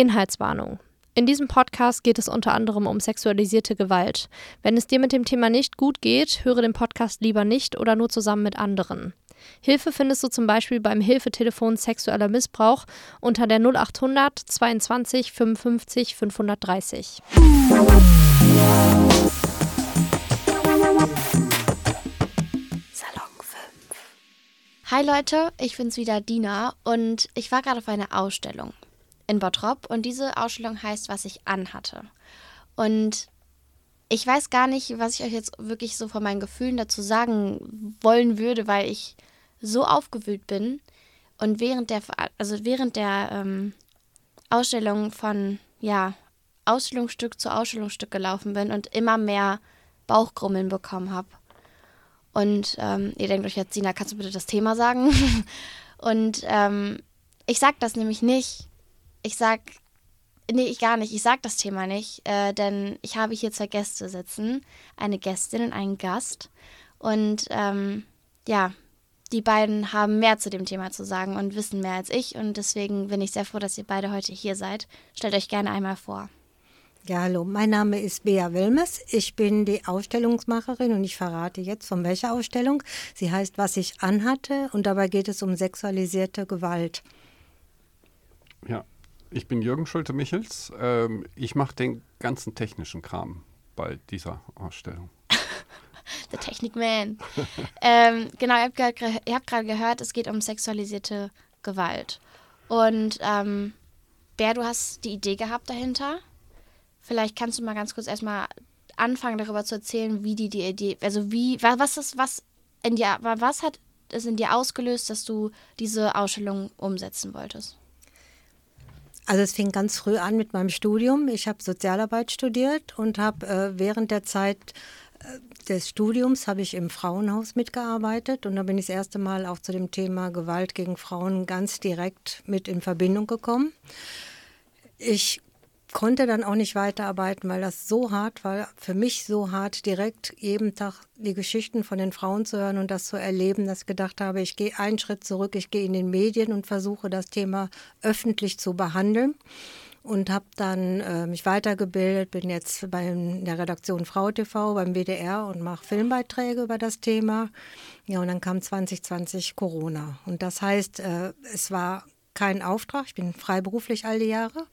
Inhaltswarnung. In diesem Podcast geht es unter anderem um sexualisierte Gewalt. Wenn es dir mit dem Thema nicht gut geht, höre den Podcast lieber nicht oder nur zusammen mit anderen. Hilfe findest du zum Beispiel beim Hilfetelefon sexueller Missbrauch unter der 0800 22 55 530. Salon 5. Hi Leute, ich bin's wieder Dina und ich war gerade auf einer Ausstellung in Bottrop und diese Ausstellung heißt, was ich anhatte. Und ich weiß gar nicht, was ich euch jetzt wirklich so von meinen Gefühlen dazu sagen wollen würde, weil ich so aufgewühlt bin und während der, also während der ähm, Ausstellung von, ja, Ausstellungsstück zu Ausstellungsstück gelaufen bin und immer mehr Bauchgrummeln bekommen habe. Und ähm, ihr denkt euch jetzt, Sina, kannst du bitte das Thema sagen? und ähm, ich sag das nämlich nicht, ich sag, nee, ich gar nicht, ich sag das Thema nicht, äh, denn ich habe hier zwei Gäste sitzen, eine Gästin und einen Gast. Und ähm, ja, die beiden haben mehr zu dem Thema zu sagen und wissen mehr als ich. Und deswegen bin ich sehr froh, dass ihr beide heute hier seid. Stellt euch gerne einmal vor. Ja, hallo, mein Name ist Bea Wilmes. Ich bin die Ausstellungsmacherin und ich verrate jetzt, von welcher Ausstellung. Sie heißt Was ich anhatte und dabei geht es um sexualisierte Gewalt. Ja, ich bin Jürgen Schulte-Michels. Ähm, ich mache den ganzen technischen Kram bei dieser Ausstellung. The Technik Man. ähm, genau, ihr habt gerade gehört, es geht um sexualisierte Gewalt. Und ähm, Bär, du hast die Idee gehabt dahinter. Vielleicht kannst du mal ganz kurz erstmal anfangen, darüber zu erzählen, wie die, die Idee, also wie, was ist, was in dir, was hat es in dir ausgelöst, dass du diese Ausstellung umsetzen wolltest? Also es fing ganz früh an mit meinem Studium. Ich habe Sozialarbeit studiert und habe äh, während der Zeit äh, des Studiums habe ich im Frauenhaus mitgearbeitet und da bin ich das erste Mal auch zu dem Thema Gewalt gegen Frauen ganz direkt mit in Verbindung gekommen. Ich konnte dann auch nicht weiterarbeiten, weil das so hart war, für mich so hart, direkt jeden Tag die Geschichten von den Frauen zu hören und das zu erleben, dass ich gedacht habe, ich gehe einen Schritt zurück, ich gehe in den Medien und versuche das Thema öffentlich zu behandeln und habe dann äh, mich weitergebildet, bin jetzt bei der Redaktion Frau TV beim WDR und mache Filmbeiträge über das Thema. Ja, und dann kam 2020 Corona. Und das heißt, äh, es war kein Auftrag, ich bin freiberuflich all die Jahre.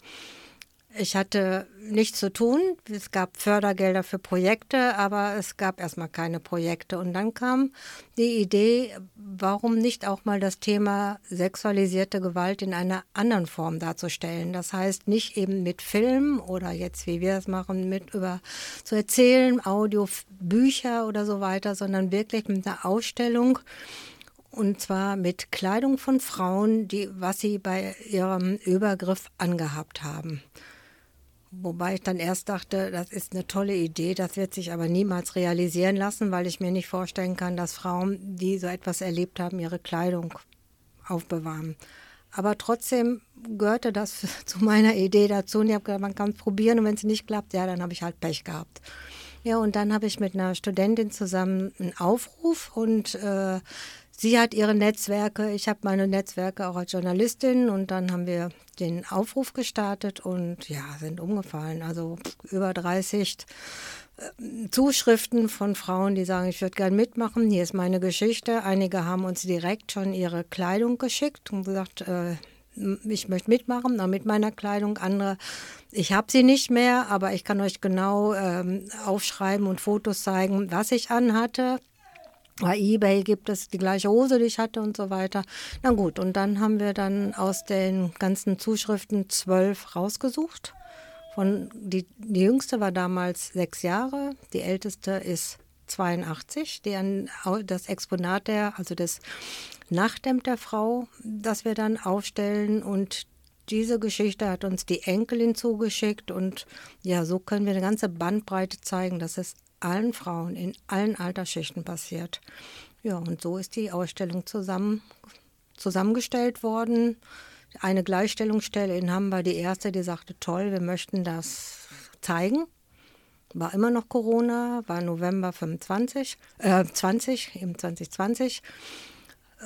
Ich hatte nichts zu tun. Es gab Fördergelder für Projekte, aber es gab erstmal keine Projekte. Und dann kam die Idee, warum nicht auch mal das Thema sexualisierte Gewalt in einer anderen Form darzustellen. Das heißt, nicht eben mit Film oder jetzt, wie wir es machen, mit über zu erzählen, Audio, Bücher oder so weiter, sondern wirklich mit einer Ausstellung und zwar mit Kleidung von Frauen, die was sie bei ihrem Übergriff angehabt haben. Wobei ich dann erst dachte, das ist eine tolle Idee, das wird sich aber niemals realisieren lassen, weil ich mir nicht vorstellen kann, dass Frauen, die so etwas erlebt haben, ihre Kleidung aufbewahren. Aber trotzdem gehörte das zu meiner Idee dazu und ich habe gesagt, man kann es probieren und wenn es nicht klappt, ja, dann habe ich halt Pech gehabt. Ja, und dann habe ich mit einer Studentin zusammen einen Aufruf und äh, Sie hat ihre Netzwerke, ich habe meine Netzwerke auch als Journalistin und dann haben wir den Aufruf gestartet und ja, sind umgefallen. Also über 30 äh, Zuschriften von Frauen, die sagen, ich würde gern mitmachen, hier ist meine Geschichte. Einige haben uns direkt schon ihre Kleidung geschickt und gesagt, äh, ich möchte mitmachen, auch mit meiner Kleidung. Andere, ich habe sie nicht mehr, aber ich kann euch genau ähm, aufschreiben und Fotos zeigen, was ich anhatte. Bei eBay gibt es die gleiche Hose, die ich hatte und so weiter. Na gut, und dann haben wir dann aus den ganzen Zuschriften zwölf rausgesucht. Von, die, die jüngste war damals sechs Jahre, die älteste ist 82, die an das Exponat der, also das Nachthemd der Frau, das wir dann aufstellen und diese Geschichte hat uns die Enkelin zugeschickt und ja, so können wir eine ganze Bandbreite zeigen, dass es allen Frauen in allen Altersschichten passiert. Ja, und so ist die Ausstellung zusammen, zusammengestellt worden. Eine Gleichstellungsstelle in Hamm war die erste, die sagte, toll, wir möchten das zeigen. War immer noch Corona, war November 25, äh, 20, eben 2020.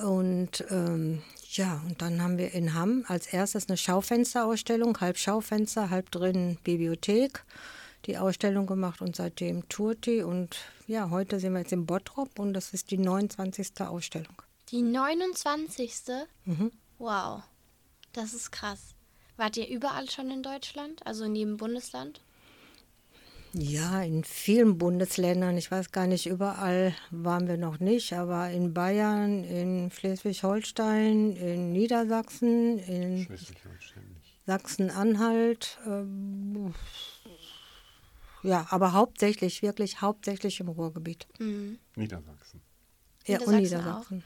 Und ähm, Ja, und dann haben wir in Hamm als erstes eine Schaufensterausstellung, halb Schaufenster, halb drin Bibliothek, die Ausstellung gemacht und seitdem tourt die. Und ja, heute sind wir jetzt in Bottrop und das ist die 29. Ausstellung. Die 29. Mhm. Wow, das ist krass. Wart ihr überall schon in Deutschland, also in jedem Bundesland? Ja, in vielen Bundesländern, ich weiß gar nicht, überall waren wir noch nicht, aber in Bayern, in Schleswig-Holstein, in Niedersachsen, in Schleswig-Holstein nicht. Sachsen-Anhalt. Ähm, ja, aber hauptsächlich, wirklich hauptsächlich im Ruhrgebiet. Mhm. Niedersachsen. Ja, und Niedersachsen Niedersachsen.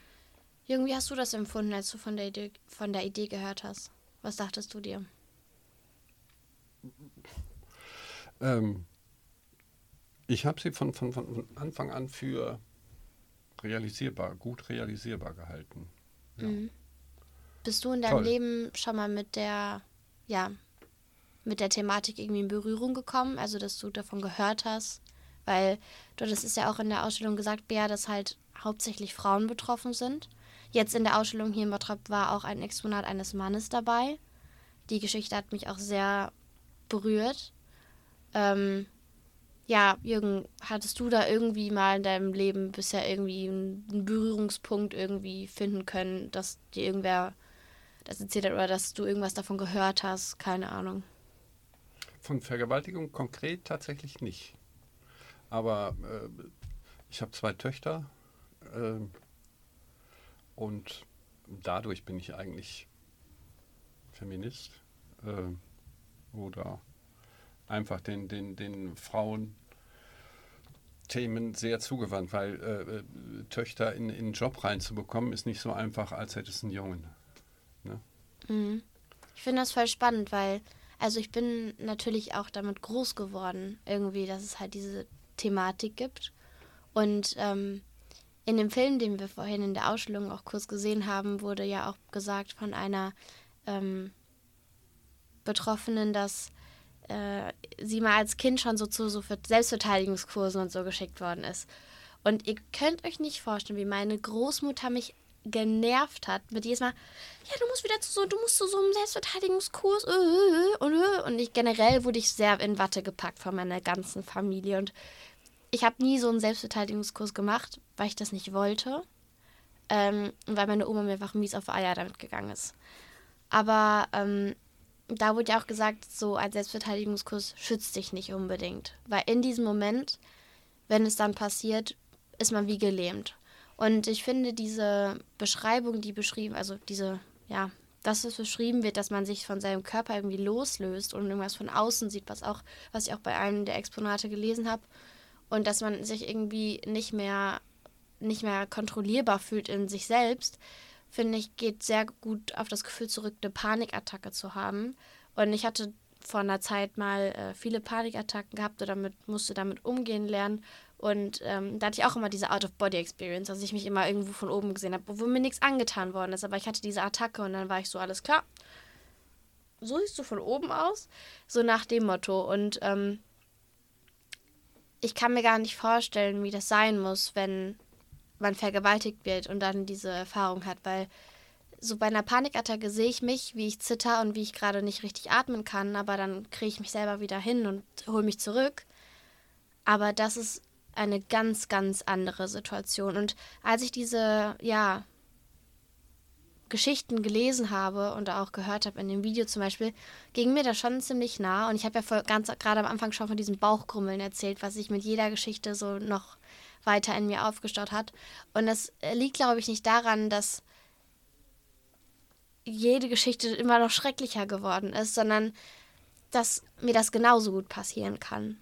Jürgen, wie hast du das empfunden, als du von der Idee, von der Idee gehört hast? Was dachtest du dir? Ähm, ich habe sie von, von, von Anfang an für realisierbar, gut realisierbar gehalten. Ja. Mhm. Bist du in deinem Toll. Leben schon mal mit der, ja, mit der Thematik irgendwie in Berührung gekommen? Also, dass du davon gehört hast? Weil du, das ist ja auch in der Ausstellung gesagt, Bea, dass halt hauptsächlich Frauen betroffen sind. Jetzt in der Ausstellung hier in Bottrop war auch ein Exponat eines Mannes dabei. Die Geschichte hat mich auch sehr berührt. Ähm, ja, Jürgen, hattest du da irgendwie mal in deinem Leben bisher irgendwie einen Berührungspunkt irgendwie finden können, dass dir irgendwer das erzählt hat oder dass du irgendwas davon gehört hast? Keine Ahnung. Von Vergewaltigung konkret tatsächlich nicht. Aber äh, ich habe zwei Töchter äh, und dadurch bin ich eigentlich Feminist äh, oder einfach den, den, den Frauen Themen sehr zugewandt, weil äh, äh, Töchter in, in einen Job reinzubekommen, ist nicht so einfach, als hätte es einen Jungen. Ne? Mhm. Ich finde das voll spannend, weil, also ich bin natürlich auch damit groß geworden, irgendwie, dass es halt diese Thematik gibt. Und ähm, in dem Film, den wir vorhin in der Ausstellung auch kurz gesehen haben, wurde ja auch gesagt von einer ähm, Betroffenen, dass äh, sie mal als Kind schon so zu so Selbstverteidigungskursen und so geschickt worden ist. Und ihr könnt euch nicht vorstellen, wie meine Großmutter mich genervt hat mit jedes Mal, ja, du musst wieder zu so, du musst zu so einem Selbstverteidigungskurs äh, äh, und, ich generell wurde ich sehr in Watte gepackt von meiner ganzen Familie und ich habe nie so einen Selbstverteidigungskurs gemacht, weil ich das nicht wollte ähm, weil meine Oma mir einfach mies auf Eier damit gegangen ist. Aber ähm, da wurde ja auch gesagt, so ein Selbstverteidigungskurs schützt dich nicht unbedingt. Weil in diesem Moment, wenn es dann passiert, ist man wie gelähmt. Und ich finde diese Beschreibung, die beschrieben, also diese, ja, dass es beschrieben wird, dass man sich von seinem Körper irgendwie loslöst und irgendwas von außen sieht, was auch, was ich auch bei einem der Exponate gelesen habe. Und dass man sich irgendwie nicht mehr, nicht mehr kontrollierbar fühlt in sich selbst, finde ich, geht sehr gut auf das Gefühl zurück, eine Panikattacke zu haben. Und ich hatte vor einer Zeit mal äh, viele Panikattacken gehabt und damit, musste damit umgehen lernen. Und ähm, da hatte ich auch immer diese Out-of-Body-Experience, dass ich mich immer irgendwo von oben gesehen habe, obwohl mir nichts angetan worden ist. Aber ich hatte diese Attacke und dann war ich so, alles klar. So siehst du von oben aus. So nach dem Motto. Und ähm, ich kann mir gar nicht vorstellen, wie das sein muss, wenn man vergewaltigt wird und dann diese Erfahrung hat, weil so bei einer Panikattacke sehe ich mich, wie ich zitter und wie ich gerade nicht richtig atmen kann, aber dann kriege ich mich selber wieder hin und hole mich zurück. Aber das ist eine ganz, ganz andere Situation. Und als ich diese, ja, Geschichten gelesen habe und auch gehört habe in dem Video zum Beispiel, ging mir das schon ziemlich nah. Und ich habe ja voll, ganz gerade am Anfang schon von diesem Bauchgrummeln erzählt, was sich mit jeder Geschichte so noch weiter in mir aufgestaut hat. Und das liegt, glaube ich, nicht daran, dass jede Geschichte immer noch schrecklicher geworden ist, sondern dass mir das genauso gut passieren kann.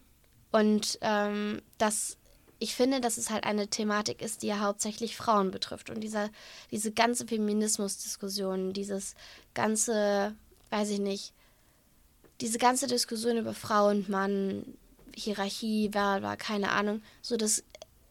Und ähm, dass ich finde, dass es halt eine Thematik ist, die ja hauptsächlich Frauen betrifft. Und dieser, diese ganze Feminismusdiskussion, dieses ganze, weiß ich nicht, diese ganze Diskussion über Frau und Mann, Hierarchie, wer war, keine Ahnung, so das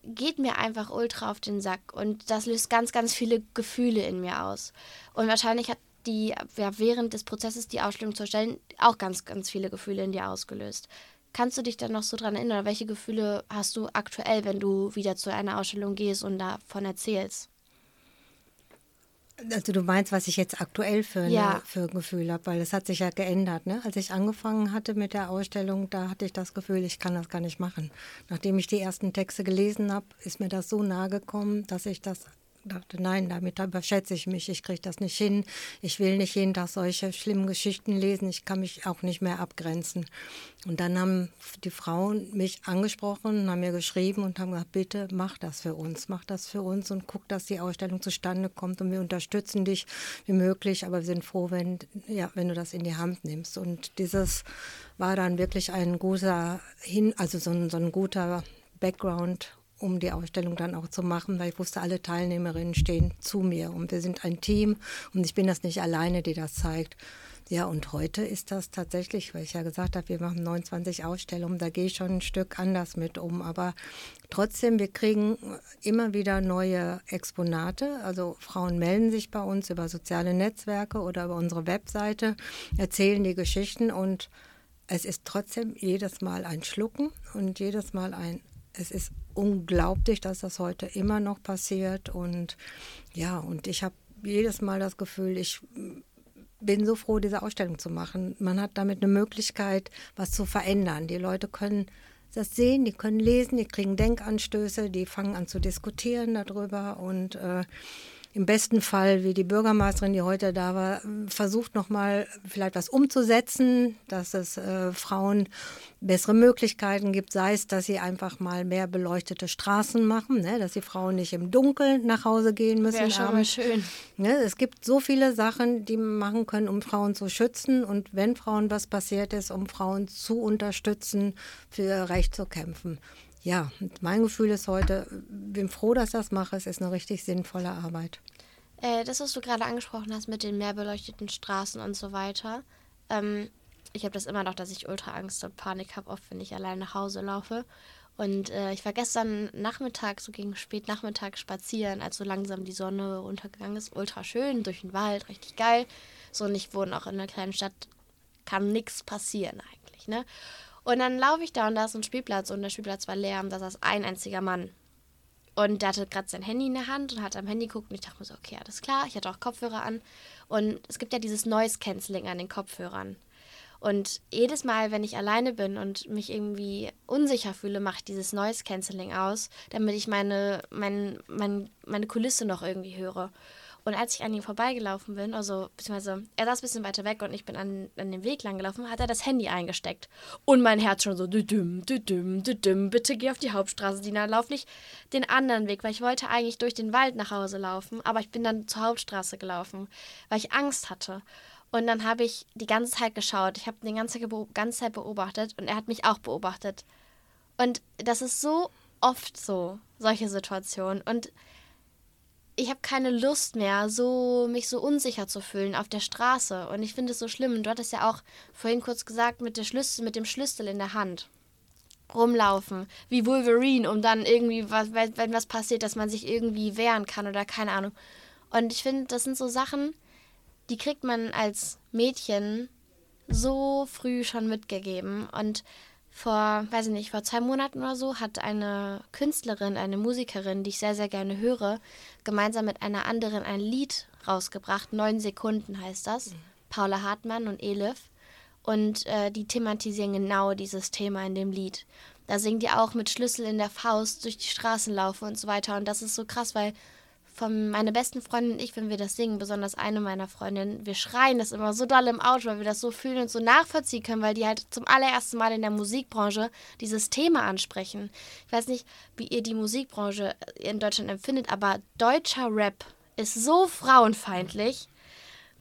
geht mir einfach ultra auf den Sack und das löst ganz, ganz viele Gefühle in mir aus. Und wahrscheinlich hat die, ja, während des Prozesses die Ausstellung zu erstellen, auch ganz, ganz viele Gefühle in dir ausgelöst. Kannst du dich dann noch so dran erinnern? Oder welche Gefühle hast du aktuell, wenn du wieder zu einer Ausstellung gehst und davon erzählst? Also du meinst, was ich jetzt aktuell für, Ja. für ein Gefühl habe, weil es hat sich ja geändert. Ne? Als ich angefangen hatte mit der Ausstellung, da hatte ich das Gefühl, ich kann das gar nicht machen. Nachdem ich die ersten Texte gelesen habe, ist mir das so nahe gekommen, dass ich das dachte, nein, damit überschätze ich mich, ich kriege das nicht hin. Ich will nicht jeden Tag solche schlimmen Geschichten lesen, ich kann mich auch nicht mehr abgrenzen. Und dann haben die Frauen mich angesprochen, haben mir geschrieben und haben gesagt, bitte mach das für uns, mach das für uns und guck, dass die Ausstellung zustande kommt und wir unterstützen dich wie möglich, aber wir sind froh, wenn, ja, wenn du das in die Hand nimmst. Und dieses war dann wirklich ein guter Hin, also so ein, so ein guter Background, um die Ausstellung dann auch zu machen, weil ich wusste, alle Teilnehmerinnen stehen zu mir und wir sind ein Team und ich bin das nicht alleine, die das zeigt. Ja, und heute ist das tatsächlich, weil ich ja gesagt habe, wir machen 29 Ausstellungen, da gehe ich schon ein Stück anders mit um. Aber trotzdem, wir kriegen immer wieder neue Exponate. Also Frauen melden sich bei uns über soziale Netzwerke oder über unsere Webseite, erzählen die Geschichten und es ist trotzdem jedes Mal ein Schlucken und jedes Mal ein, es ist unglaublich, dass das heute immer noch passiert. Und ja, und ich habe jedes Mal das Gefühl, ich bin so froh, diese Ausstellung zu machen. Man hat damit eine Möglichkeit, was zu verändern. Die Leute können das sehen, die können lesen, die kriegen Denkanstöße, die fangen an zu diskutieren darüber und äh, im besten Fall, wie die Bürgermeisterin, die heute da war, versucht nochmal vielleicht was umzusetzen, dass es äh, Frauen bessere Möglichkeiten gibt, sei es, dass sie einfach mal mehr beleuchtete Straßen machen, ne, dass die Frauen nicht im Dunkeln nach Hause gehen müssen. Wäre schon mal schön. Ne, es gibt so viele Sachen, die man machen können, um Frauen zu schützen und wenn Frauen was passiert ist, um Frauen zu unterstützen, für ihr Recht zu kämpfen. Ja, mein Gefühl ist heute, bin froh, dass ich das mache. Es ist eine richtig sinnvolle Arbeit. Äh, das, was du gerade angesprochen hast mit den mehr beleuchteten Straßen und so weiter. Ähm, ich habe das immer noch, dass ich ultra Angst und Panik habe, oft wenn ich allein nach Hause laufe. Und äh, ich war gestern Nachmittag, so gegen spät Nachmittag spazieren, als so langsam die Sonne untergegangen ist. Ultra schön, durch den Wald, richtig geil. So, und ich wohne auch in einer kleinen Stadt, kann nichts passieren eigentlich, ne? Und dann laufe ich da und da ist ein Spielplatz und der Spielplatz war leer und da saß ein einziger Mann. Und der hatte gerade sein Handy in der Hand und hat am Handy geguckt und ich dachte mir so, okay, alles klar. Ich hatte auch Kopfhörer an. Und es gibt ja dieses Noise Cancelling an den Kopfhörern. Und jedes Mal, wenn ich alleine bin und mich irgendwie unsicher fühle, mache ich dieses Noise Cancelling aus, damit ich meine, mein, mein, meine Kulisse noch irgendwie höre. Und als ich an ihm vorbeigelaufen bin, also beziehungsweise er saß ein bisschen weiter weg und ich bin an, an dem Weg lang gelaufen, hat er das Handy eingesteckt. Und mein Herz schon so, düdüm, düdüm, düdüm, bitte geh auf die Hauptstraße, Dina, lauf nicht den anderen Weg, weil ich wollte eigentlich durch den Wald nach Hause laufen, aber ich bin dann zur Hauptstraße gelaufen, weil ich Angst hatte. Und dann habe ich die ganze Zeit geschaut, ich habe den ganze, Gebo- ganze Zeit beobachtet und er hat mich auch beobachtet. Und das ist so oft so, solche Situationen. Und ich habe keine Lust mehr, so mich so unsicher zu fühlen auf der Straße. Und ich finde es so schlimm. Und du hattest ja auch vorhin kurz gesagt, mit, der Schlüssel, mit dem Schlüssel in der Hand rumlaufen, wie Wolverine, um dann irgendwie, was, wenn was passiert, dass man sich irgendwie wehren kann oder keine Ahnung. Und ich finde, das sind so Sachen, die kriegt man als Mädchen so früh schon mitgegeben. Und vor, weiß ich nicht, vor zwei Monaten oder so hat eine Künstlerin, eine Musikerin, die ich sehr, sehr gerne höre, gemeinsam mit einer anderen ein Lied rausgebracht. Neun Sekunden heißt das. Paula Hartmann und Elif. Und äh, die thematisieren genau dieses Thema in dem Lied. Da singen die auch mit Schlüssel in der Faust durch die Straßen laufen und so weiter. Und das ist so krass, weil von meine besten Freundin und ich, wenn wir das singen, besonders eine meiner Freundinnen, wir schreien das immer so doll im Auto, weil wir das so fühlen und so nachvollziehen können, weil die halt zum allerersten Mal in der Musikbranche dieses Thema ansprechen. Ich weiß nicht, wie ihr die Musikbranche in Deutschland empfindet, aber deutscher Rap ist so frauenfeindlich.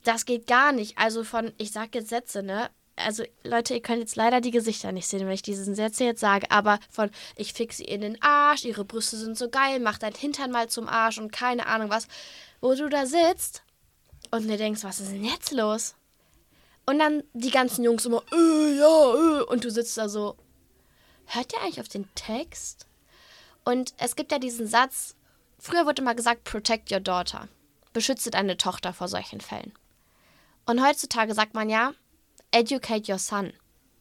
Das geht gar nicht. Also von, ich sag jetzt Sätze, ne? Also Leute, ihr könnt jetzt leider die Gesichter nicht sehen, wenn ich diesen Sätze jetzt sage, aber von ich fix sie in den Arsch, ihre Brüste sind so geil, mach dein Hintern mal zum Arsch und keine Ahnung was, wo du da sitzt und dir denkst, was ist denn jetzt los? Und dann die ganzen Jungs immer, äh, ja, äh, und du sitzt da so, hört ihr eigentlich auf den Text? Und es gibt ja diesen Satz, früher wurde immer gesagt, protect your daughter, beschütze deine Tochter vor solchen Fällen. Und heutzutage sagt man ja, educate your son.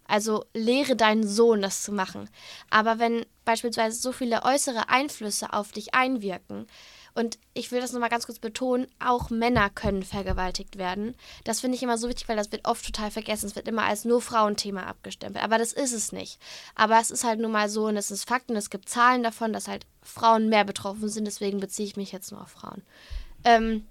Also lehre deinen Sohn, das zu machen. Aber wenn beispielsweise so viele äußere Einflüsse auf dich einwirken, Und ich will das nochmal ganz kurz betonen, auch Männer können vergewaltigt werden. Das finde ich immer so wichtig, weil das wird oft total vergessen. Es wird immer als nur Frauenthema abgestempelt. Aber das ist es nicht. Aber es ist halt nun mal so und es ist Fakt und es gibt Zahlen davon, dass halt Frauen mehr betroffen sind. Deswegen beziehe ich mich jetzt nur auf Frauen. Ähm,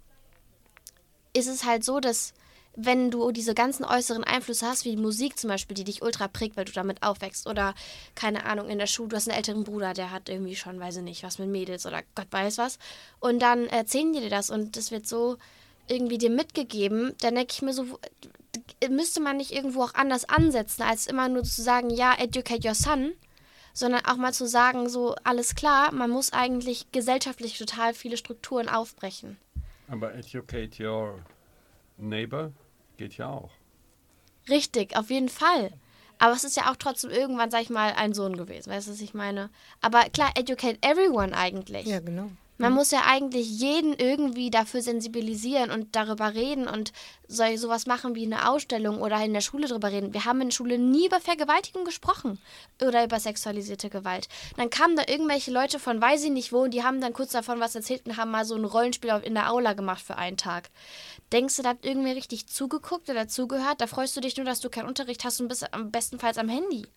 ist es halt so, dass wenn du diese ganzen äußeren Einflüsse hast, wie Musik zum Beispiel, die dich ultra prägt, weil du damit aufwächst, oder keine Ahnung, in der Schule, du hast einen älteren Bruder, der hat irgendwie schon, weiß ich nicht, was mit Mädels oder Gott weiß was, und dann erzählen die dir das und das wird so irgendwie dir mitgegeben, dann denke ich mir so, müsste man nicht irgendwo auch anders ansetzen, als immer nur zu sagen, ja, educate your son, sondern auch mal zu sagen, so, alles klar, man muss eigentlich gesellschaftlich total viele Strukturen aufbrechen. Aber educate your neighbor geht ja auch. Richtig, auf jeden Fall. Aber es ist ja auch trotzdem irgendwann, sag ich mal, ein Sohn gewesen. Weißt du, was ich meine? Aber klar, educate everyone eigentlich. Ja, genau. Man muss ja eigentlich jeden irgendwie dafür sensibilisieren und darüber reden und soll sowas machen wie eine Ausstellung oder in der Schule darüber reden. Wir haben in der Schule nie über Vergewaltigung gesprochen oder über sexualisierte Gewalt. Dann kamen da irgendwelche Leute von weiß ich nicht wo und die haben dann kurz davon was erzählt und haben mal so ein Rollenspiel in der Aula gemacht für einen Tag. Denkst du, da hat irgendwer richtig zugeguckt oder zugehört? Da freust du dich nur, dass du keinen Unterricht hast und bist am bestenfalls am Handy.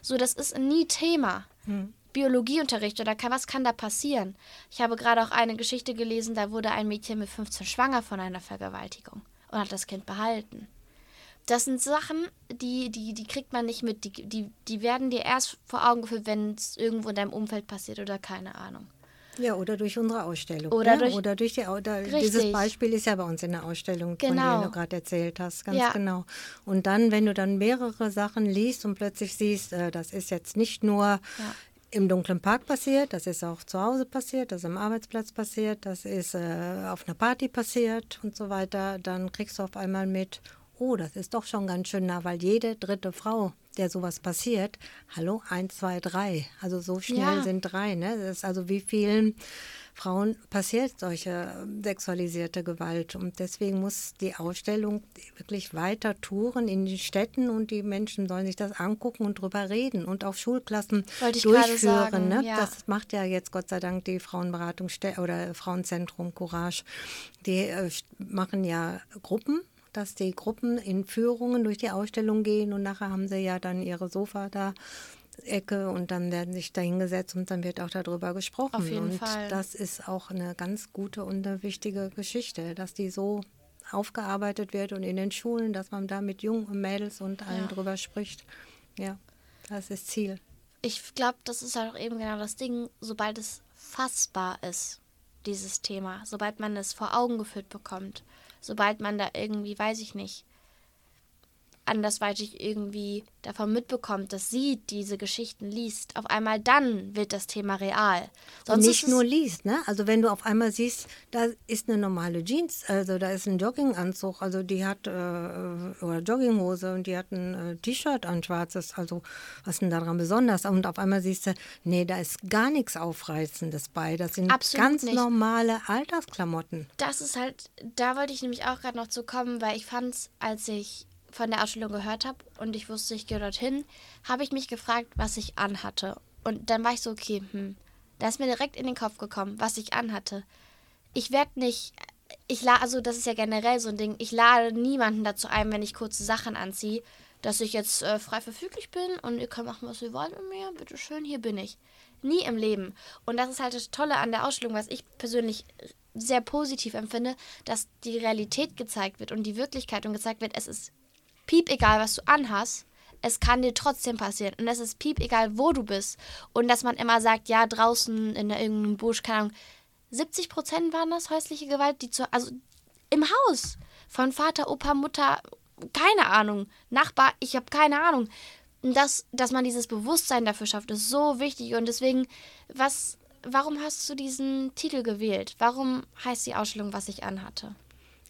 So, das ist nie Thema. Hm. Biologieunterricht oder kann, was kann da passieren? Ich habe gerade auch eine Geschichte gelesen, da wurde ein Mädchen mit 15 schwanger von einer Vergewaltigung und hat das Kind behalten. Das sind Sachen, die, die, die kriegt man nicht mit. Die, die, die werden dir erst vor Augen geführt, wenn es irgendwo in deinem Umfeld passiert oder keine Ahnung. Ja, oder durch unsere Ausstellung. Oder, ne? durch, oder durch die oder Dieses Beispiel ist ja bei uns in der Ausstellung, genau. von der du gerade erzählt hast, ganz ja. genau. Und dann, wenn du dann mehrere Sachen liest und plötzlich siehst, äh, das ist jetzt nicht nur ja im dunklen Park passiert, das ist auch zu Hause passiert, das ist am Arbeitsplatz passiert, das ist äh, auf einer Party passiert und so weiter, dann kriegst du auf einmal mit, oh, das ist doch schon ganz schön nah, weil jede dritte Frau, der sowas passiert, hallo, eins, zwei, drei, also so schnell ja. sind drei, ne? Das ist also wie vielen Frauen passiert solche ähm, sexualisierte Gewalt. Und deswegen muss die Ausstellung wirklich weiter touren in den Städten und die Menschen sollen sich das angucken und drüber reden und auch Schulklassen durchführen. Ne? Ja. Das macht ja jetzt Gott sei Dank die Frauenberatung oder Frauenzentrum Courage. Die äh, machen ja Gruppen dass die Gruppen in Führungen durch die Ausstellung gehen und nachher haben sie ja dann ihre Sofa da Ecke und dann werden sich da hingesetzt und dann wird auch darüber gesprochen. Auf jeden und Fall. das ist auch eine ganz gute und eine wichtige Geschichte, dass die so aufgearbeitet wird und in den Schulen, dass man da mit jungen Mädels und allen ja. drüber spricht. Ja, das ist Ziel. Ich glaube, das ist halt auch eben genau das Ding, sobald es fassbar ist, dieses Thema, sobald man es vor Augen geführt bekommt, sobald man da irgendwie, weiß ich nicht, andersweitig irgendwie davon mitbekommt, dass sie diese Geschichten liest, auf einmal dann wird das Thema real. Sonst und nicht nur liest, ne? Also wenn du auf einmal siehst, da ist eine normale Jeans, also da ist ein Jogginganzug, also die hat äh, oder Jogginghose und die hat ein äh, T-Shirt an schwarzes, also was ist denn daran besonders? Und auf einmal siehst du, nee, da ist gar nichts Aufreizendes bei. Das sind Absolut ganz nicht. normale Alltagsklamotten. Das ist halt, da wollte ich nämlich auch gerade noch zu kommen, weil ich fand es, als ich von der Ausstellung gehört habe und ich wusste, ich gehe dorthin, habe ich mich gefragt, was ich anhatte. Und dann war ich so, okay, hm, da ist mir direkt in den Kopf gekommen, was ich anhatte. Ich werde nicht, ich lade, also das ist ja generell so ein Ding, ich lade niemanden dazu ein, wenn ich kurze Sachen anziehe, dass ich jetzt äh, frei verfüglich bin und ihr könnt machen, was ihr wollt mit mir, bitteschön, hier bin ich. Nie im Leben. Und das ist halt das Tolle an der Ausstellung, was ich persönlich sehr positiv empfinde, dass die Realität gezeigt wird und die Wirklichkeit und gezeigt wird, es ist piep egal, was du anhast, es kann dir trotzdem passieren. Und es ist piep egal, wo du bist. Und dass man immer sagt, ja, draußen in irgendeinem Busch, keine Ahnung, 70 Prozent waren das häusliche Gewalt, die zu, also im Haus. Von Vater, Opa, Mutter, keine Ahnung, Nachbar, ich habe keine Ahnung. Das, dass man dieses Bewusstsein dafür schafft, ist so wichtig. Und deswegen, was, warum hast du diesen Titel gewählt? Warum heißt die Ausstellung, was ich anhatte?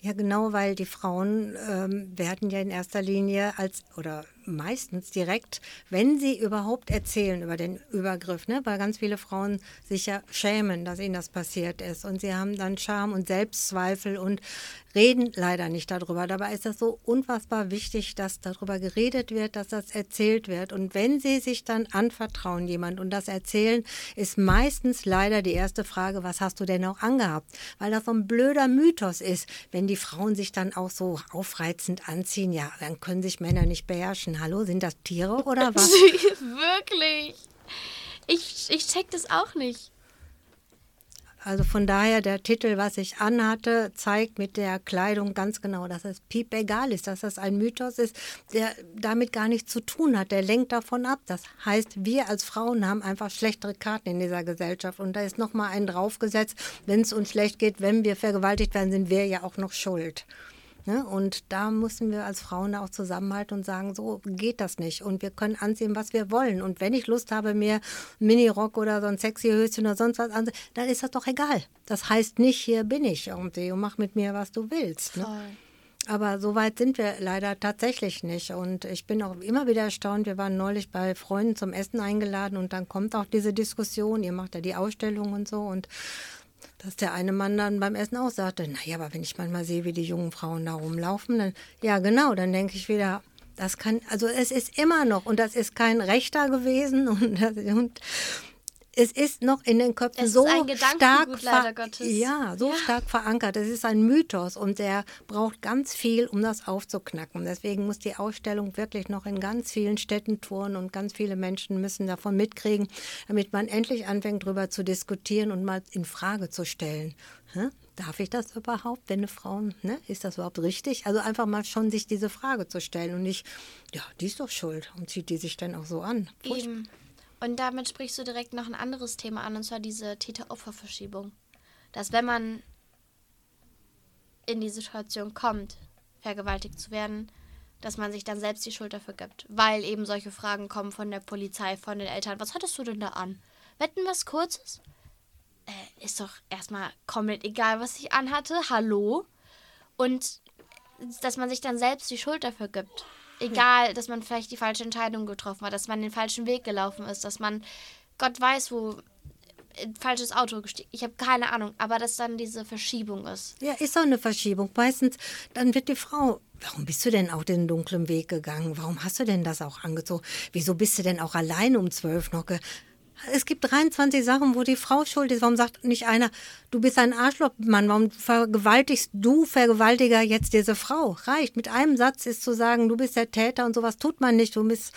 Ja, genau, weil die Frauen ähm, werden ja in erster Linie als, oder meistens direkt, wenn sie überhaupt erzählen über den Übergriff, ne? weil ganz viele Frauen sich ja schämen, dass ihnen das passiert ist. Und sie haben dann Scham und Selbstzweifel und reden leider nicht darüber. Dabei ist das so unfassbar wichtig, dass darüber geredet wird, dass das erzählt wird. Und wenn sie sich dann anvertrauen jemand und das erzählen, ist meistens leider die erste Frage, was hast du denn auch angehabt? Weil das so ein blöder Mythos ist, wenn die Frauen sich dann auch so aufreizend anziehen, ja, dann können sich Männer nicht beherrschen. Hallo, sind das Tiere oder was? Wirklich? Ich, ich check das auch nicht. Also von daher, der Titel, was ich anhatte, zeigt mit der Kleidung ganz genau, dass es piep egal ist, dass das ein Mythos ist, der damit gar nichts zu tun hat. Der lenkt davon ab. Das heißt, wir als Frauen haben einfach schlechtere Karten in dieser Gesellschaft. Und da ist nochmal ein draufgesetzt, wenn es uns schlecht geht, wenn wir vergewaltigt werden, sind wir ja auch noch schuld. Ne? Und da müssen wir als Frauen auch zusammenhalten und sagen, so geht das nicht. Und wir können anziehen, was wir wollen. Und wenn ich Lust habe, mir Minirock oder so ein sexy Höschen oder sonst was anzuziehen, dann ist das doch egal. Das heißt nicht, hier bin ich irgendwie und mach mit mir, was du willst. Ne? Aber so weit sind wir leider tatsächlich nicht. Und ich bin auch immer wieder erstaunt. Wir waren neulich bei Freunden zum Essen eingeladen und dann kommt auch diese Diskussion. Ihr macht ja die Ausstellung und so. Und dass der eine Mann dann beim Essen auch sagte, naja, aber wenn ich manchmal sehe, wie die jungen Frauen da rumlaufen, dann, ja genau, dann denke ich wieder, das kann, also es ist immer noch, und das ist kein Rechter gewesen, und, und es ist noch in den Köpfen so stark, ja, so ja. stark verankert. Es ist ein Mythos und der braucht ganz viel, um das aufzuknacken. Deswegen muss die Ausstellung wirklich noch in ganz vielen Städten touren und ganz viele Menschen müssen davon mitkriegen, damit man endlich anfängt, darüber zu diskutieren und mal in Frage zu stellen. Hä? Darf ich das überhaupt, wenn eine Frau, ne, ist das überhaupt richtig? Also einfach mal schon sich diese Frage zu stellen und nicht, ja, die ist doch schuld und zieht die sich dann auch so an. Furcht Eben. Und damit sprichst du direkt noch ein anderes Thema an, und zwar diese Täter-Opfer-Verschiebung. Dass wenn man in die Situation kommt, vergewaltigt zu werden, dass man sich dann selbst die Schuld dafür gibt. Weil eben solche Fragen kommen von der Polizei, von den Eltern. Was hattest du denn da an? Wetten was Kurzes? Äh, ist doch erstmal komplett egal, was ich anhatte. Hallo? Und dass man sich dann selbst die Schuld dafür gibt egal, dass man vielleicht die falsche Entscheidung getroffen hat, dass man den falschen Weg gelaufen ist, dass man Gott weiß, wo ein falsches Auto gestiegen. Ich habe keine Ahnung, aber dass dann diese Verschiebung ist. Ja, ist auch eine Verschiebung. Meistens, dann wird die Frau, warum bist du denn auch den dunklen Weg gegangen? Warum hast du denn das auch angezogen? Wieso bist du denn auch allein um zwölf noch? Es gibt 23 Sachen, wo die Frau schuld ist. Warum sagt nicht einer, du bist ein Arschlochmann, warum vergewaltigst du, Vergewaltiger, jetzt diese Frau? Reicht. Mit einem Satz ist zu sagen, du bist der Täter und sowas tut man nicht. Du bist,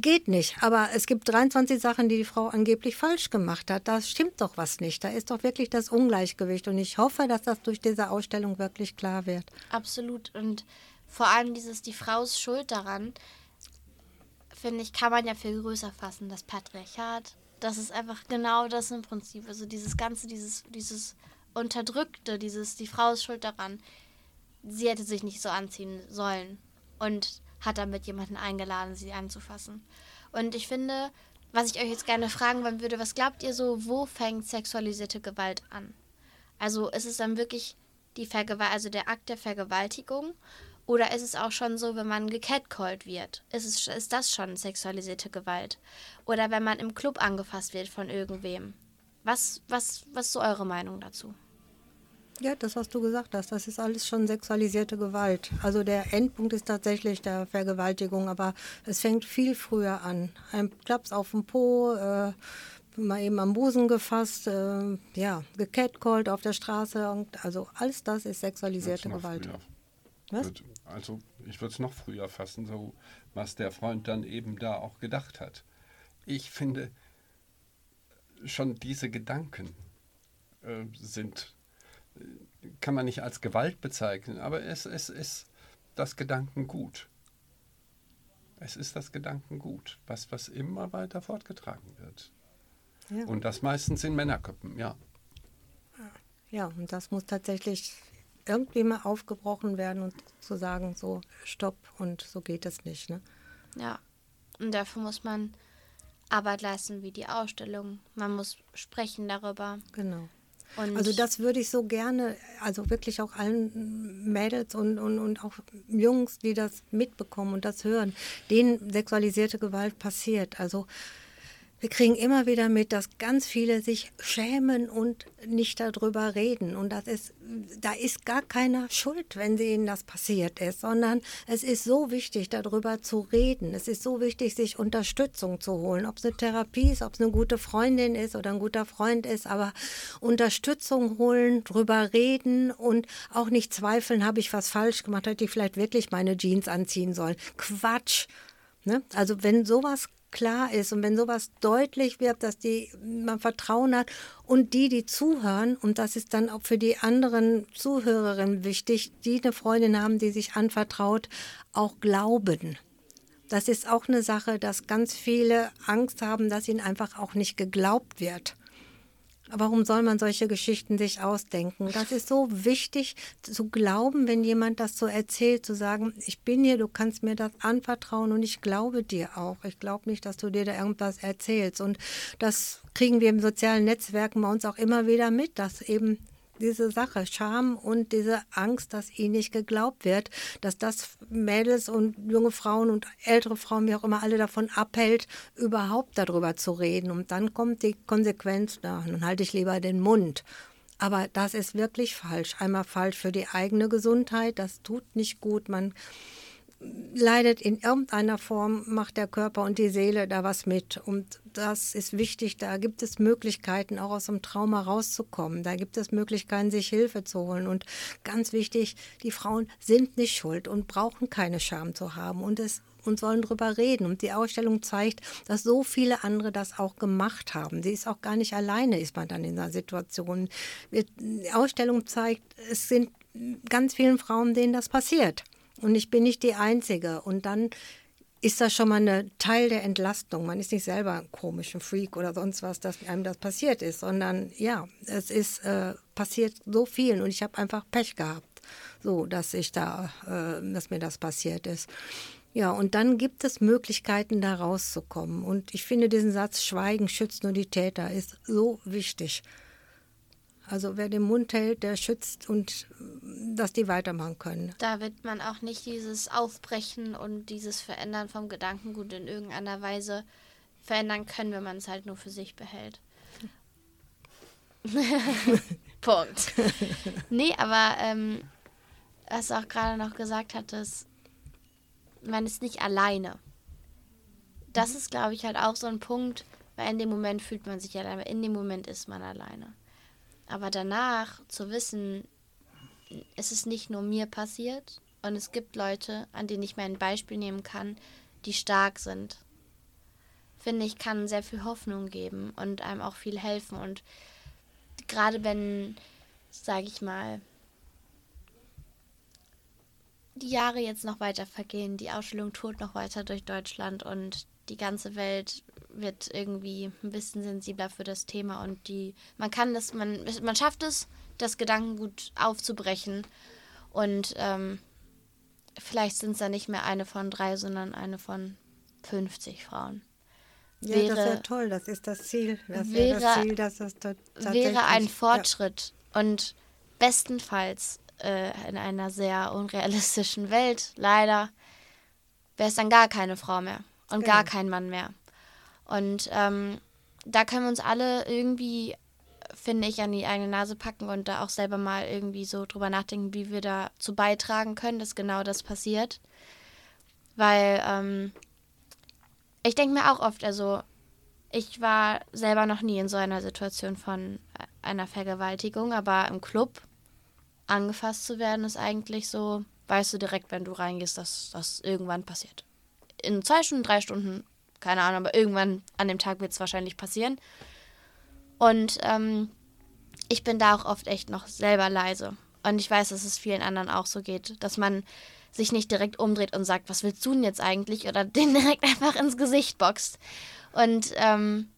geht nicht. Aber es gibt 23 Sachen, die die Frau angeblich falsch gemacht hat. Da stimmt doch was nicht. Da ist doch wirklich das Ungleichgewicht. Und ich hoffe, dass das durch diese Ausstellung wirklich klar wird. Absolut. Und vor allem dieses, die Frau ist schuld daran finde ich, kann man ja viel größer fassen. Das Patriarchat, das ist einfach genau das im Prinzip. Also dieses Ganze, dieses, dieses Unterdrückte, dieses, die Frau ist schuld daran. Sie hätte sich nicht so anziehen sollen und hat damit jemanden eingeladen, sie anzufassen. Und ich finde, was ich euch jetzt gerne fragen wollen würde, was glaubt ihr so, wo fängt sexualisierte Gewalt an? Also ist es dann wirklich die Vergewalt, also der Akt der Vergewaltigung oder ist es auch schon so, wenn man gecatcallt wird? Ist, es, ist das schon sexualisierte Gewalt? Oder wenn man im Club angefasst wird von irgendwem? Was, was, was ist so eure Meinung dazu? Ja, das, was du gesagt hast, das ist alles schon sexualisierte Gewalt. Also der Endpunkt ist tatsächlich der Vergewaltigung, aber es fängt viel früher an. Ein Klaps auf dem Po, äh, mal eben am Busen gefasst, äh, ja, gecatcallt auf der Straße. Und also alles das ist sexualisierte Gewalt. Was? Also ich würde es noch früher fassen, so was der Freund dann eben da auch gedacht hat. Ich finde, schon diese Gedanken äh, sind, äh, kann man nicht als Gewalt bezeichnen, aber es, es ist das Gedankengut. Es ist das Gedankengut, was, was immer weiter fortgetragen wird. Ja. Und das meistens in Männerköpfen, ja. Ja, und das muss tatsächlich irgendwie mal aufgebrochen werden und zu sagen, so, stopp und so geht es nicht. Ne? Ja, und dafür muss man Arbeit leisten wie die Ausstellung. Man muss sprechen darüber. Genau. Und also das würde ich so gerne, also wirklich auch allen Mädels und, und, und auch Jungs, die das mitbekommen und das hören, denen sexualisierte Gewalt passiert. Also wir kriegen immer wieder mit, dass ganz viele sich schämen und nicht darüber reden. Und das ist, da ist gar keiner schuld, wenn ihnen das passiert ist, sondern es ist so wichtig, darüber zu reden. Es ist so wichtig, sich Unterstützung zu holen. Ob es eine Therapie ist, ob es eine gute Freundin ist oder ein guter Freund ist, aber Unterstützung holen, drüber reden und auch nicht zweifeln, habe ich was falsch gemacht, hätte ich vielleicht wirklich meine Jeans anziehen sollen. Quatsch. Ne? Also wenn sowas klar ist und wenn sowas deutlich wird, dass die man Vertrauen hat und die, die zuhören, und das ist dann auch für die anderen Zuhörerinnen wichtig, die eine Freundin haben, die sich anvertraut, auch glauben. Das ist auch eine Sache, dass ganz viele Angst haben, dass ihnen einfach auch nicht geglaubt wird. Warum soll man solche Geschichten sich ausdenken? Das ist so wichtig zu glauben, wenn jemand das so erzählt, zu sagen, ich bin hier, du kannst mir das anvertrauen und ich glaube dir auch. Ich glaube nicht, dass du dir da irgendwas erzählst. Und das kriegen wir im sozialen Netzwerken bei uns auch immer wieder mit, dass eben diese Sache, Scham und diese Angst, dass ihnen nicht geglaubt wird, dass das Mädels und junge Frauen und ältere Frauen, wie auch immer, alle davon abhält, überhaupt darüber zu reden. Und dann kommt die Konsequenz, na, nun halte ich lieber den Mund. Aber das ist wirklich falsch. Einmal falsch für die eigene Gesundheit, das tut nicht gut. Man leidet in irgendeiner Form, macht der Körper und die Seele da was mit. Und das ist wichtig. Da gibt es Möglichkeiten, auch aus dem Trauma rauszukommen. Da gibt es Möglichkeiten, sich Hilfe zu holen. Und ganz wichtig, die Frauen sind nicht schuld und brauchen keine Scham zu haben. Und es und sollen darüber reden. Und die Ausstellung zeigt, dass so viele andere das auch gemacht haben. Sie ist auch gar nicht alleine, ist man dann in einer Situation. Die Ausstellung zeigt, es sind ganz vielen Frauen, denen das passiert. Und ich bin nicht die Einzige. Und dann ist das schon mal ein Teil der Entlastung. Man ist nicht selber ein komischer Freak oder sonst was, dass einem das passiert ist, sondern ja, es ist äh, passiert so vielen und ich habe einfach Pech gehabt, so dass ich da, äh, dass mir das passiert ist. Ja, und dann gibt es Möglichkeiten, da rauszukommen. Und ich finde diesen Satz Schweigen schützt nur die Täter ist so wichtig. Also wer den Mund hält, der schützt und dass die weitermachen können. Da wird man auch nicht dieses Aufbrechen und dieses Verändern vom Gedankengut in irgendeiner Weise verändern können, wenn man es halt nur für sich behält. Punkt. nee, aber ähm, was du auch gerade noch gesagt hattest, man ist nicht alleine. Das mhm. ist, glaube ich, halt auch so ein Punkt, weil in dem Moment fühlt man sich alleine, in dem Moment ist man alleine. Aber danach zu wissen, es ist nicht nur mir passiert und es gibt Leute, an denen ich mir ein Beispiel nehmen kann, die stark sind, finde ich, kann sehr viel Hoffnung geben und einem auch viel helfen. Und gerade wenn, sage ich mal, die Jahre jetzt noch weiter vergehen, die Ausstellung tourt noch weiter durch Deutschland und die ganze Welt wird irgendwie ein bisschen sensibler für das Thema und die man kann das man man schafft es das Gedankengut aufzubrechen und ähm, vielleicht sind es dann nicht mehr eine von drei sondern eine von 50 Frauen ja wäre, das wäre toll das ist das Ziel das wäre das Ziel dass das wäre ein Fortschritt ja. und bestenfalls äh, in einer sehr unrealistischen Welt leider wäre es dann gar keine Frau mehr und genau. gar kein Mann mehr und ähm, da können wir uns alle irgendwie, finde ich, an die eigene Nase packen und da auch selber mal irgendwie so drüber nachdenken, wie wir dazu beitragen können, dass genau das passiert. Weil ähm, ich denke mir auch oft, also ich war selber noch nie in so einer Situation von einer Vergewaltigung, aber im Club angefasst zu werden, ist eigentlich so, weißt du direkt, wenn du reingehst, dass das irgendwann passiert. In zwei Stunden, drei Stunden keine Ahnung, aber irgendwann an dem Tag wird es wahrscheinlich passieren. Und ähm, ich bin da auch oft echt noch selber leise. Und ich weiß, dass es vielen anderen auch so geht, dass man sich nicht direkt umdreht und sagt, was willst du denn jetzt eigentlich? Oder den direkt einfach ins Gesicht boxt. Und ähm,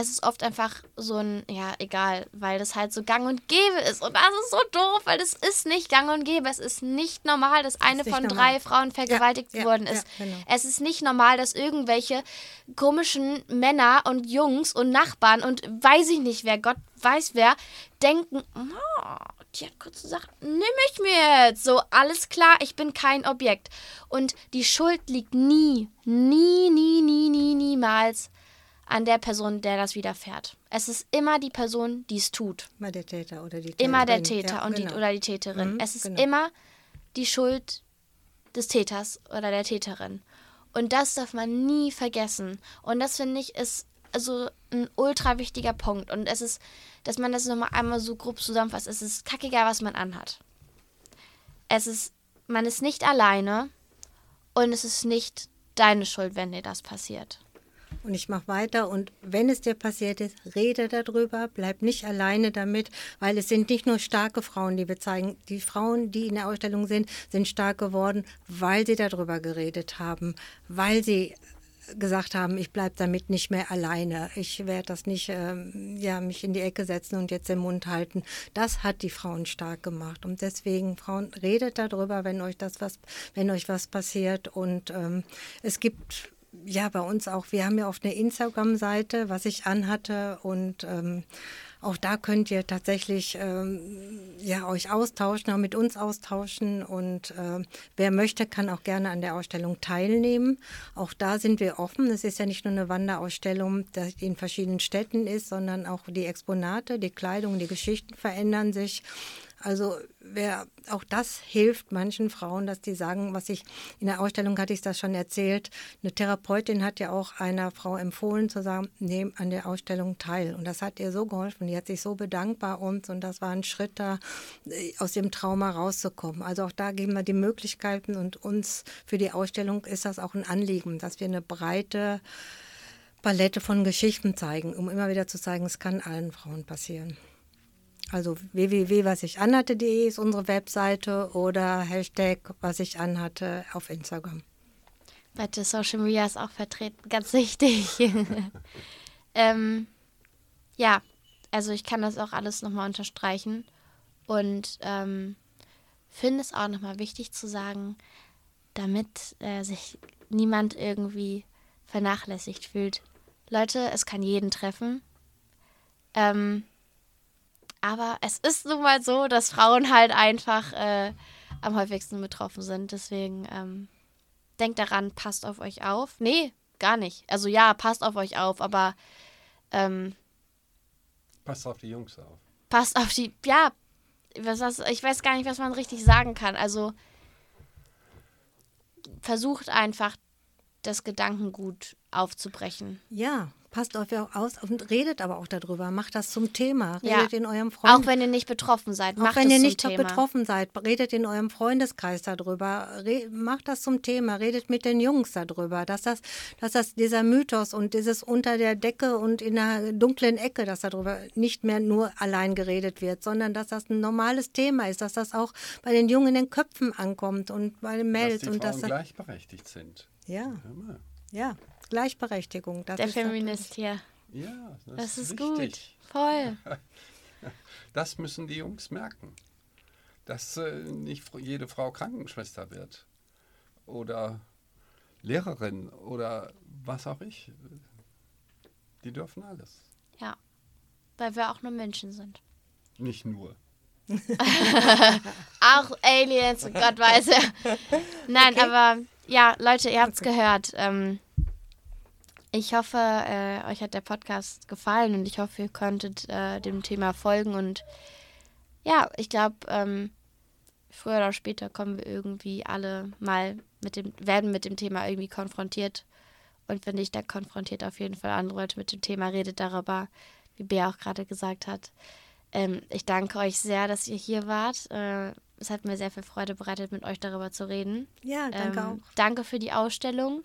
es ist oft einfach so ein, ja, egal, weil das halt so gang und gäbe ist. Und das ist so doof, weil das ist nicht gang und gäbe. Es ist nicht normal, dass eine nicht von normal. drei Frauen vergewaltigt Ja, ja, worden ja, ist. genau. Es ist nicht normal, dass irgendwelche komischen Männer und Jungs und Nachbarn und weiß ich nicht wer, Gott weiß wer, denken, oh, die hat kurz gesagt, nimm ich mir jetzt. So, alles klar, ich bin kein Objekt. Und die Schuld liegt nie, nie, nie, nie, nie, niemals an der Person, der das widerfährt. Es ist immer die Person, die es tut. Immer der Täter oder die Immer der Täterin. Täter Ja, und genau. die, oder die Täterin. Mhm, es ist genau. immer die Schuld des Täters oder der Täterin. Und das darf man nie vergessen. Und das finde ich ist also ein ultra wichtiger Punkt. Und es ist, dass man das nochmal einmal so grob zusammenfasst. Es ist kackegal, was man anhat. Es ist, man ist nicht alleine und es ist nicht deine Schuld, wenn dir das passiert. Und ich mache weiter und wenn es dir passiert ist, rede darüber, bleib nicht alleine damit, weil es sind nicht nur starke Frauen, die wir zeigen. Die Frauen, die in der Ausstellung sind, sind stark geworden, weil sie darüber geredet haben, weil sie gesagt haben, ich bleibe damit nicht mehr alleine. Ich werde das nicht, ähm, ja, mich in die Ecke setzen und jetzt den Mund halten. Das hat die Frauen stark gemacht. Und deswegen, Frauen, redet darüber, wenn euch das was, wenn euch was passiert. Und ähm, es gibt ja, bei uns auch. Wir haben ja oft eine Instagram-Seite, was ich anhatte und ähm, auch da könnt ihr tatsächlich ähm, ja, euch austauschen, auch mit uns austauschen und ähm, wer möchte, kann auch gerne an der Ausstellung teilnehmen. Auch da sind wir offen. Es ist ja nicht nur eine Wanderausstellung, die in verschiedenen Städten ist, sondern auch die Exponate, die Kleidung, die Geschichten verändern sich. Also wer, auch das hilft manchen Frauen, dass die sagen, was ich in der Ausstellung hatte ich das schon erzählt. Eine Therapeutin hat ja auch einer Frau empfohlen zu sagen, nehm an der Ausstellung teil. Und das hat ihr so geholfen. Die hat sich so bedankt bei uns und das war ein Schritt da, äh, aus dem Trauma rauszukommen. Also auch da geben wir die Möglichkeiten und uns für die Ausstellung ist das auch ein Anliegen, dass wir eine breite Palette von Geschichten zeigen, um immer wieder zu zeigen, es kann allen Frauen passieren. Also www.wasichanhatte.de ist unsere Webseite oder Hashtag was ich anhatte auf Instagram. Warte, Social Media ist auch vertreten, ganz wichtig. ähm, ja, also ich kann das auch alles nochmal unterstreichen und ähm, finde es auch nochmal wichtig zu sagen, damit äh, sich niemand irgendwie vernachlässigt fühlt. Leute, es kann jeden treffen. Ähm, aber es ist nun mal so, dass Frauen halt einfach äh, am häufigsten betroffen sind. Deswegen ähm, denkt daran, passt auf euch auf. Nee, gar nicht. Also ja, passt auf euch auf, aber ähm, Passt auf die Jungs auf. passt auf die. Ja, was, was, ich weiß gar nicht, was man richtig sagen kann. Also versucht einfach, das Gedankengut aufzubrechen. Ja, passt auf euch aus und redet aber auch darüber. Macht das zum Thema. Ja. Redet in eurem Freund. Auch wenn ihr nicht betroffen seid, Auch macht wenn es ihr zum nicht Thema. betroffen seid, redet in eurem Freundeskreis darüber, Re macht das zum Thema, redet mit den Jungs darüber, dass das, dass das dieser Mythos und dieses unter der Decke und in der dunklen Ecke, dass darüber nicht mehr nur allein geredet wird, sondern dass das ein normales Thema ist, dass das auch bei den Jungen in den Köpfen ankommt und bei den Mädels dass die und Frauen dass das, gleichberechtigt sind. ja, Hör mal. ja, Gleichberechtigung. Das Der ist Feminist hier. Ja, das, Das ist ist gut. wichtig. Voll. Das müssen die Jungs merken. Dass äh, nicht jede Frau Krankenschwester wird. Oder Lehrerin oder was auch ich. Die dürfen alles. Ja. Weil wir auch nur Menschen sind. Nicht nur. Auch Aliens, Gott weiß. Nein, aber ja, Leute, ihr habt's gehört. Ähm, ich hoffe, äh, euch hat der Podcast gefallen und ich hoffe, ihr konntet äh, dem Thema folgen. Und ja, ich glaube, ähm, früher oder später kommen wir irgendwie alle mal mit dem, werden mit dem Thema irgendwie konfrontiert. Und wenn nicht, dann konfrontiert auf jeden Fall andere Leute mit dem Thema, redet darüber, wie Bea auch gerade gesagt hat. Ähm, ich danke euch sehr, dass ihr hier wart. Äh, es hat mir sehr viel Freude bereitet, mit euch darüber zu reden. Ja, danke ähm, auch. Danke für die Ausstellung.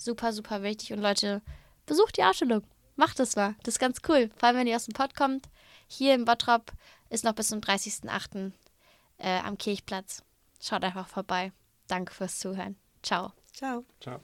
Super, super wichtig. Und Leute, besucht die Ausstellung. Macht das mal. Das ist ganz cool. Vor allem, wenn ihr aus dem Pott kommt. Hier in Bottrop ist noch bis zum 30.08. Äh, am Kirchplatz. Schaut einfach vorbei. Danke fürs Zuhören. Ciao. Ciao. Ciao.